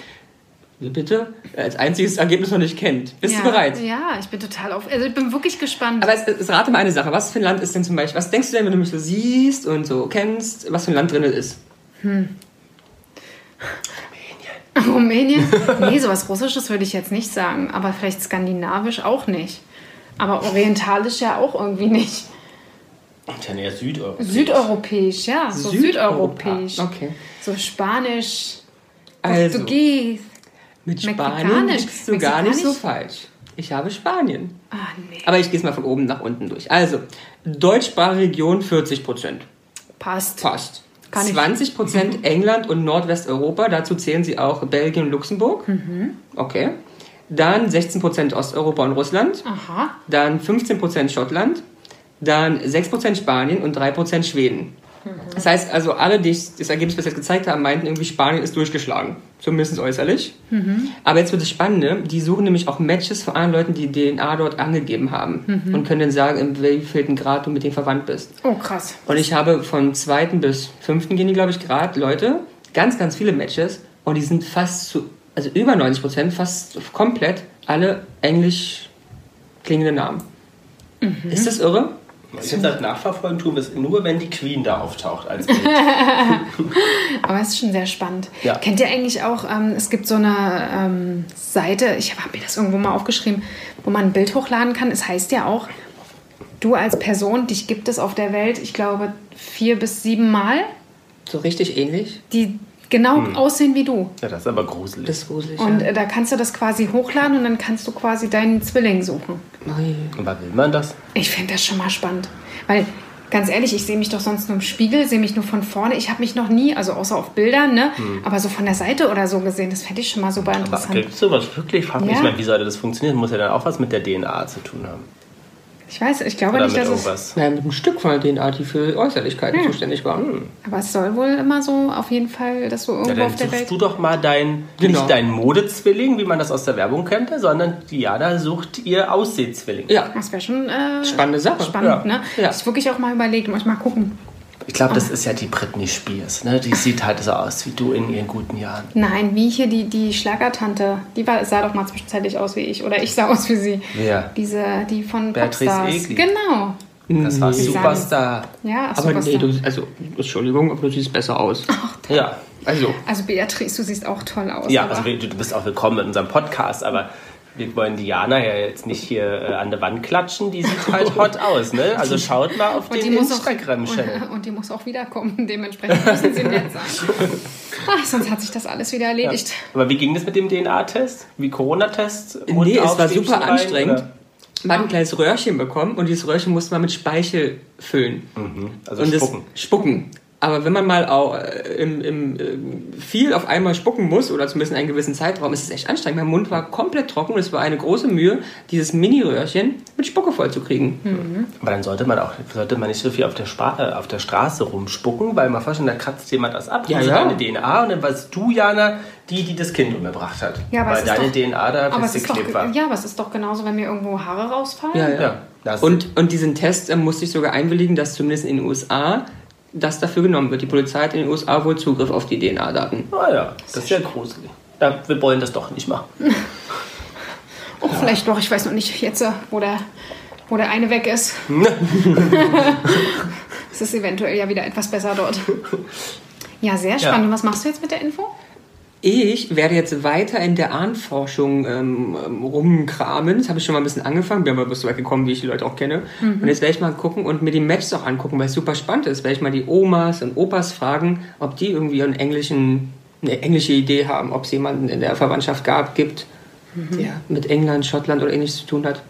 Bitte? Als einziges Ergebnis noch nicht kennt. Bist ja, du bereit? Ja, ich bin total auf. Also, ich bin wirklich gespannt. Aber es, es rate mal eine Sache. Was für ein Land ist denn zum Beispiel, was denkst du denn, wenn du mich so siehst und so kennst, was für ein Land drin ist? Rumänien? Nee, sowas Russisches würde ich jetzt nicht sagen. Aber vielleicht skandinavisch auch nicht. Aber orientalisch ja auch irgendwie nicht. Ja, nee, Südeuropa. Südeuropäisch, ja. So Südeuropa. südeuropäisch. Okay. So Spanisch, Also, Portugies. mit Spanien Mexikanisch. liegst du gar nicht so Mexikanisch? falsch. Ich habe Spanien. Ah, nee. Aber ich gehe es mal von oben nach unten durch. Also, deutschsprachige Region 40 Prozent. Passt. Passt. Kann ich. 20 Prozent England und Nordwesteuropa. Dazu zählen sie auch Belgien und Luxemburg. Mhm. Okay. Dann 16 Prozent Osteuropa und Russland. Aha. dann 15% Schottland, dann 6% Spanien und 3% Schweden. Das heißt also, alle, die das Ergebnis bis jetzt gezeigt haben, meinten irgendwie, Spanien ist durchgeschlagen. Zumindest äußerlich. Aber jetzt wird das Spannende, die suchen nämlich auch Matches von anderen Leuten, die DNA dort angegeben haben. Und können dann sagen, in wievielten Grad du mit denen verwandt bist. Oh, krass. Und ich habe von zweiten bis fünften gehen die, glaube ich, Grad Leute, ganz, ganz viele Matches. Und die sind fast zu also über 90 Prozent, fast komplett, alle englisch klingende Namen. Ist das irre? Ich habe gesagt, nachverfolgen tun wir es nur, wenn die Queen da auftaucht als Bild. Aber es ist schon sehr spannend. Ja. Kennt ihr eigentlich auch, ähm, es gibt so eine ähm, Seite, ich habe mir das irgendwo mal aufgeschrieben, wo man ein Bild hochladen kann. Es heißt ja auch, du als Person, dich gibt es auf der Welt, ich glaube, vier bis sieben Mal, So richtig ähnlich? die genau Hm. aussehen wie du. Ja, das ist aber gruselig. Das ist gruselig. Und ja. äh, da kannst du das quasi hochladen und dann kannst du quasi deinen Zwilling suchen. Ui. Aber will man das? Ich finde das schon mal spannend. Weil, ganz ehrlich, ich sehe mich doch sonst nur im Spiegel, sehe mich nur von vorne. Ich habe mich noch nie, also außer auf Bildern, ne? aber so von der Seite oder so gesehen, das fände ich schon mal super interessant. gibt es sowas wirklich? Frag mich, Ja. meine, wie sollte das funktionieren? Muss ja dann auch was mit der DNA zu tun haben. Ich weiß, ich glaube Oder nicht, dass es. irgendwas. Naja, mit einem Stück von der DNA, die für Äußerlichkeiten Ja. zuständig war. Aber es soll wohl immer so auf jeden Fall, dass du Ja, irgendwo dann auf der suchst Welt. du doch mal dein, Genau. nicht deinen Modezwilling, wie man das aus der Werbung kennt, sondern Diana sucht ihr Aussehzwilling. Ja, Das wäre schon äh, Spannende Sache. Spannend, Ja. ne? Ja. Ich wirklich auch mal überlegt, muss ich mal gucken. Ich glaube, das ist ja die Britney Spears. Ne? Die sieht halt so aus wie du in ihren guten Jahren. Nein, wie hier die, die Schlagertante, die war, sah doch mal zwischenzeitlich aus wie ich. Oder ich sah aus wie sie. Wer? Diese, die von Beatrice Popstars. Egli. Genau. Das war Nee. Superstar. Ja, ach, Aber nee, Superstar. du, also, Entschuldigung, aber du siehst besser aus. Ja. Also, Also Beatrice, du siehst auch toll aus. Ja, aber- also du du bist auch willkommen in unserem Podcast, aber wir wollen Diana ja jetzt nicht hier äh, an der Wand klatschen. Die sieht halt hot aus, ne? Also schaut mal auf und die, den muss auch, Instagram-Channel. und, und die muss auch wiederkommen. Dementsprechend müssen sie nett sein. Ach, sonst hat sich das alles wieder erledigt. Aber wie ging das mit dem DNA-Test? Wie Corona-Test? Nee, es war super rein, anstrengend. oder? Man hat ein kleines Röhrchen bekommen und dieses Röhrchen musste man mit Speichel füllen. Also und spucken. Das spucken. Aber wenn man mal auch äh, im, im, ähm, viel auf einmal spucken muss, oder zumindest in einem gewissen Zeitraum, ist es echt anstrengend. Mein Mund war komplett trocken. Es war eine große Mühe, dieses Mini-Röhrchen mit Spucke voll zu kriegen. Aber dann sollte man auch sollte man nicht so viel auf der, Spa äh, auf der Straße rumspucken, weil man vorstellen, da kratzt jemand das ab, Ja, also ja. deine DNA und dann warst du, Jana, die, die das Kind umgebracht hat. Ja, aber weil es ist deine doch- DNA da festgeklebt war. ja, aber es ist doch genauso, wenn mir irgendwo Haare rausfallen. Ja, ja. Ja, Und, und diesen Test äh, musste ich sogar einwilligen, dass zumindest in den USA das dafür genommen wird. Die Polizei hat in den USA wohl Zugriff auf die DNA-Daten. Ah ja, das ist ja gruselig. Ja, wir wollen das doch nicht machen. Oh, vielleicht doch, ich weiß noch nicht jetzt, äh, wo der, wo der eine weg ist. es ist eventuell ja wieder etwas besser dort. Ja, sehr spannend. Ja. Und was machst du jetzt mit der Info? Ich werde jetzt weiter in der Ahnforschung ähm, rumkramen. Das habe ich schon mal ein bisschen angefangen. Bin aber bis so weit gekommen, wie ich die Leute auch kenne. Und jetzt werde ich mal gucken und mir die Matches auch angucken, weil es super spannend ist. Werde ich mal die Omas und Opas fragen, ob die irgendwie einen englischen, eine englische Idee haben, ob es jemanden in der Verwandtschaft gab, gibt, der mit England, Schottland oder ähnliches zu tun hat.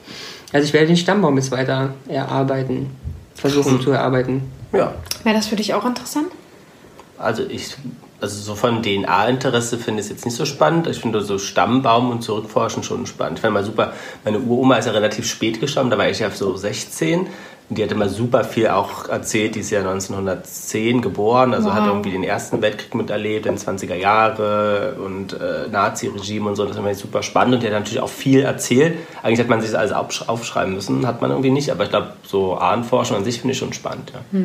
Also ich werde den Stammbaum jetzt weiter erarbeiten, versuchen zu erarbeiten. Ja, Wäre das für dich auch interessant? also ich, also so von DNA-Interesse finde ich es jetzt nicht so spannend. Ich finde so Stammbaum und Zurückforschen schon spannend. Ich fand mal super, meine Uroma ist ja relativ spät gestorben, da war ich ja so 16. Und die hat immer super viel auch erzählt, die ist ja 1910 geboren, also hat Wow. irgendwie den Ersten Weltkrieg miterlebt, in 20er Jahre und äh, Nazi-Regime und so, das war super spannend und die hat natürlich auch viel erzählt. Eigentlich hätte man sich das alles aufsch- aufschreiben müssen, hat man irgendwie nicht, aber ich glaube, so Ahnenforschung an sich finde ich schon spannend. Ja.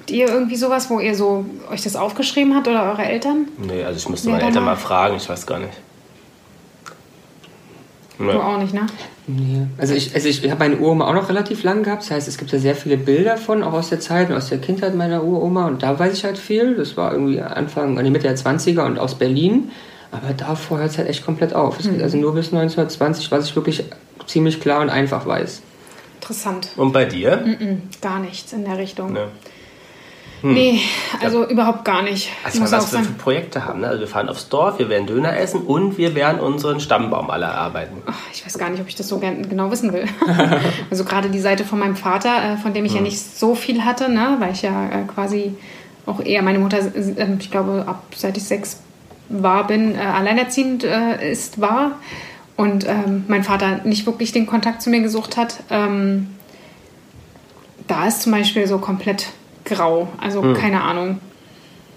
Habt ihr irgendwie sowas, wo ihr so euch das aufgeschrieben habt oder eure Eltern? Nee, also ich müsste Ja, meine Eltern mal. fragen, ich weiß gar nicht. Du Nee. auch nicht, ne? Nee. Also ich, also ich habe meine Uroma auch noch relativ lang gehabt. Das heißt, es gibt ja sehr viele Bilder von, auch aus der Zeit und aus der Kindheit meiner Uroma. Und da weiß ich halt viel. Das war irgendwie Anfang, an die Mitte der 20er und aus Berlin. Aber davor hört es halt echt komplett auf. Es geht also nur bis 1920, was ich wirklich ziemlich klar und einfach weiß. Interessant. Und bei dir? Mhm. Gar nichts in der Richtung. Nee. Nee, also überhaupt gar nicht. Also was wir für sagen. Projekte haben. Ne? Also wir fahren aufs Dorf, wir werden Döner essen und wir werden unseren Stammbaum alle erarbeiten. Ach, ich weiß gar nicht, ob ich das so gern, genau wissen will. also gerade die Seite von meinem Vater, äh, von dem ich ja nicht so viel hatte, ne? weil ich ja äh, quasi auch eher meine Mutter, äh, ich glaube, ab seit ich sechs war, bin, äh, alleinerziehend ist, war. Und ähm, mein Vater nicht wirklich den Kontakt zu mir gesucht hat. Ähm, da ist zum Beispiel so komplett grau. Also keine Ahnung.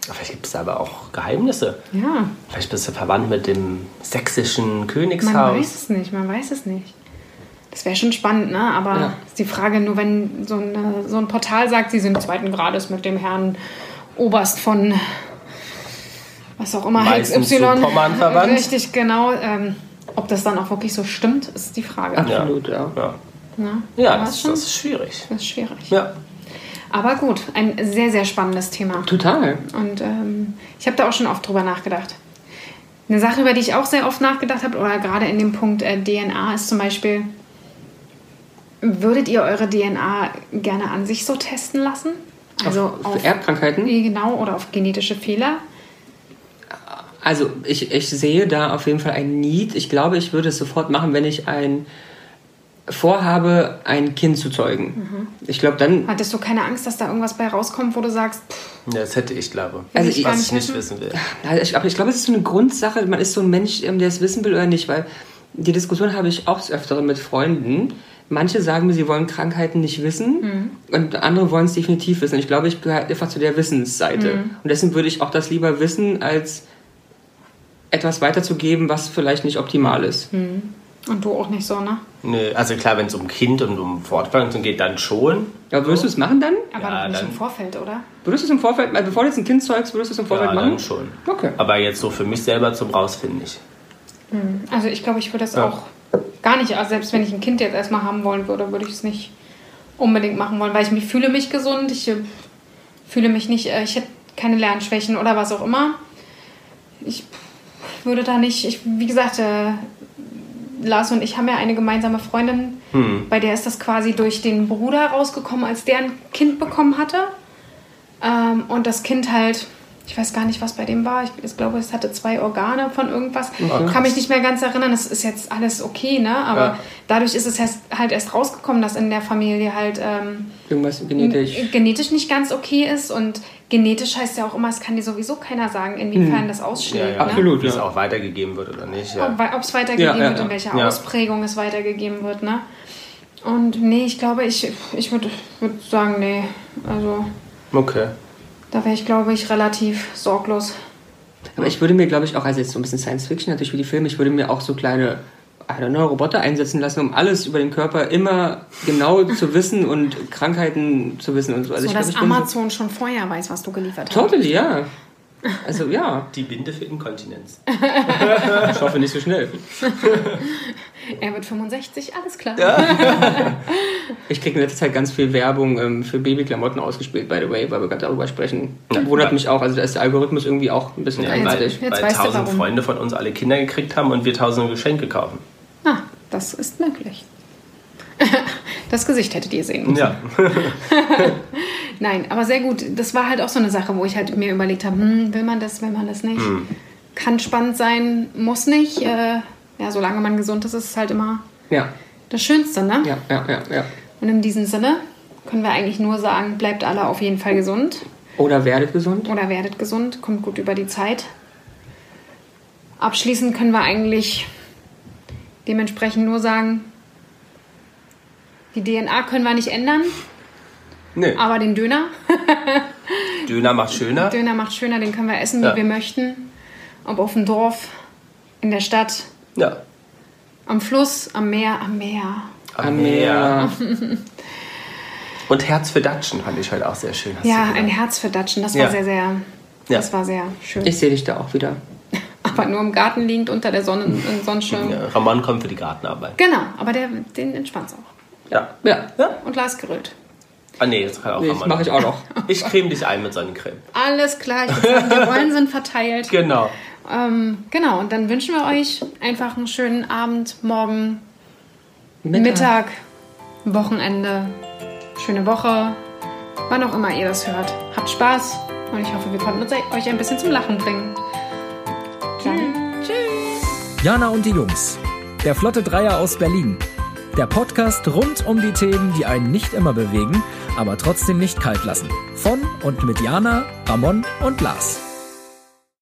Vielleicht gibt es aber auch Geheimnisse. Ja, Vielleicht bist du verwandt mit dem sächsischen man Königshaus. weiß es nicht, man weiß es nicht. Das wäre schon spannend, ne? Aber Ja. ist die Frage nur, wenn so, eine, so ein Portal sagt, sie sind zweiten Grades mit dem Herrn Oberst von was auch immer, Meistens XY. Pommern verwandt. Richtig, genau. Ähm, ob das dann auch wirklich so stimmt, ist die Frage. Absolut, ja. Ja, Ne? ja Aber das, das ist schwierig. das ist schwierig. Ja. Aber gut, ein sehr, sehr spannendes Thema. Total. Und ähm, ich habe da auch schon oft drüber nachgedacht. Eine Sache, über die ich auch sehr oft nachgedacht habe, oder gerade in dem Punkt äh, DNA, ist zum Beispiel, würdet ihr eure DNA gerne an sich so testen lassen? Also Für auf, Erbkrankheiten? genau, oder auf genetische Fehler? Also ich, ich sehe da auf jeden Fall ein Need. Ich glaube, ich würde es sofort machen, wenn ich ein vorhabe, ein Kind zu zeugen. Ich glaube, dann Hattest du keine Angst, dass da irgendwas bei rauskommt, wo du sagst, pff, ja, das hätte ich, glaube Also ich. Was ich nicht wissen? will. Also ich, aber ich glaube, es ist so eine Grundsache. Man ist so ein Mensch, ähm, der es wissen will oder nicht, weil die Diskussion habe ich auch des Öfteren mit Freunden. Manche sagen mir, sie wollen Krankheiten nicht wissen und andere wollen es definitiv wissen. Ich glaube, ich gehöre einfach zu der Wissensseite. Und deswegen würde ich auch das lieber wissen, als etwas weiterzugeben, was vielleicht nicht optimal ist. Und du auch nicht so, ne? Nö, also klar, wenn es um Kind und um Fortpflanzung geht, dann schon. Ja, würdest du es machen dann? Aber Ja, nicht dann- im Vorfeld, oder? Würdest du es im Vorfeld, also bevor du jetzt ein Kind zeugst, würdest du es im Vorfeld Ja, machen? dann schon. Okay. Aber jetzt so für mich selber zum Rausfinden nicht. Also ich glaube, ich würde es Ja. auch gar nicht, also selbst wenn ich ein Kind jetzt erstmal haben wollen würde, würde ich es nicht unbedingt machen wollen, weil ich mich fühle mich gesund, ich äh, fühle mich nicht, äh, ich hätte keine Lernschwächen oder was auch immer. Ich würde da nicht, ich, wie gesagt, äh, Lars und ich haben ja eine gemeinsame Freundin, bei der ist das quasi durch den Bruder rausgekommen, als der ein Kind bekommen hatte. Ähm, und das Kind halt, ich weiß gar nicht, was bei dem war. Ich, ich glaube, es hatte zwei Organe von irgendwas. Kann mich nicht mehr ganz erinnern. Es ist jetzt alles okay, ne? Aber Ja. dadurch ist es halt erst rausgekommen, dass in der Familie halt ähm, Irgendwas genetisch. genetisch nicht ganz okay ist. Und genetisch heißt ja auch immer, es kann dir sowieso keiner sagen, inwiefern das ausschlägt. Ja, ja. Ne? Absolut. Wie es ja. auch weitergegeben wird oder nicht. Ja. Ob es weitergegeben Ja, ja, wird, in ja. welcher Ja. Ausprägung es weitergegeben wird, ne? Und nee, ich glaube, ich, ich würde würd sagen, nee. Also Okay. da wäre ich, glaube ich, relativ sorglos. Aber ich würde mir, glaube ich, auch, also jetzt so ein bisschen Science Fiction natürlich wie die Filme, ich würde mir auch so kleine, I don't know, Roboter einsetzen lassen, um alles über den Körper immer genau zu wissen und Krankheiten zu wissen und so. Also so, ich dass bin Amazon schon vorher weiß, was du geliefert so, hast. totally, ja. Also ja, Die Binde für Inkontinenz. ich hoffe nicht so schnell. Er wird 65, alles klar. Ich kriege in letzter Zeit ganz viel Werbung ähm, für Babyklamotten ausgespielt, by the way, weil wir gerade darüber sprechen. Wundert Ja. mich auch, also da ist der Algorithmus irgendwie auch ein bisschen Ja, weil, jetzt weil tausend. Freunde von uns alle Kinder gekriegt haben und wir tausende Geschenke kaufen. Ah, das ist möglich. Das Gesicht hättet ihr sehen müssen. Ja. Nein, aber sehr gut. Das war halt auch so eine Sache, wo ich halt mir überlegt habe, hm, will man das, will man das nicht. Hm. Kann spannend sein, muss nicht. Äh, ja, solange man gesund ist, ist es halt immer Ja, das Schönste, ne? ja, ja, ja, ja. Und in diesem Sinne können wir eigentlich nur sagen, bleibt alle auf jeden Fall gesund Oder werdet gesund. oder werdet gesund, kommt gut über die Zeit. Abschließend können wir eigentlich dementsprechend nur sagen, die DNA können wir nicht ändern, Nee. aber den Döner, Döner macht schöner. Döner macht schöner, den können wir essen, wie Ja. wir möchten. Ob auf dem Dorf, in der Stadt, Ja. am Fluss, am Meer, am Meer. Am Meer. Und Herz für Datschen fand ich heute auch sehr schön. hast Ja, ein. Herz für Datschen, das Ja. war sehr, sehr, Ja. das war sehr schön. Ich sehe dich da auch wieder. Aber nur im Garten liegend unter der Sonne, im Sonnenschirm. Ja, Ramon kommt für die Gartenarbeit. Genau, aber der, den entspannt auch. Ja. Ja, Und Lars grillt. Ah nee, das kann auch nee, das Ramon. mache ich auch noch. Ich creme dich ein mit Sonnencreme. Alles klar, sagen, die Rollen sind verteilt. Genau. Ähm, genau, und dann wünschen wir euch einfach einen schönen Abend, Morgen, Mittag, Wochenende, schöne Woche, wann auch immer ihr das hört. Habt Spaß und ich hoffe, wir konnten uns euch ein bisschen zum Lachen bringen. Jana und die Jungs. Der Flotte Dreier aus Berlin. Der Podcast rund um die Themen, die einen nicht immer bewegen, aber trotzdem nicht kalt lassen. Von und mit Jana, Ramon und Lars.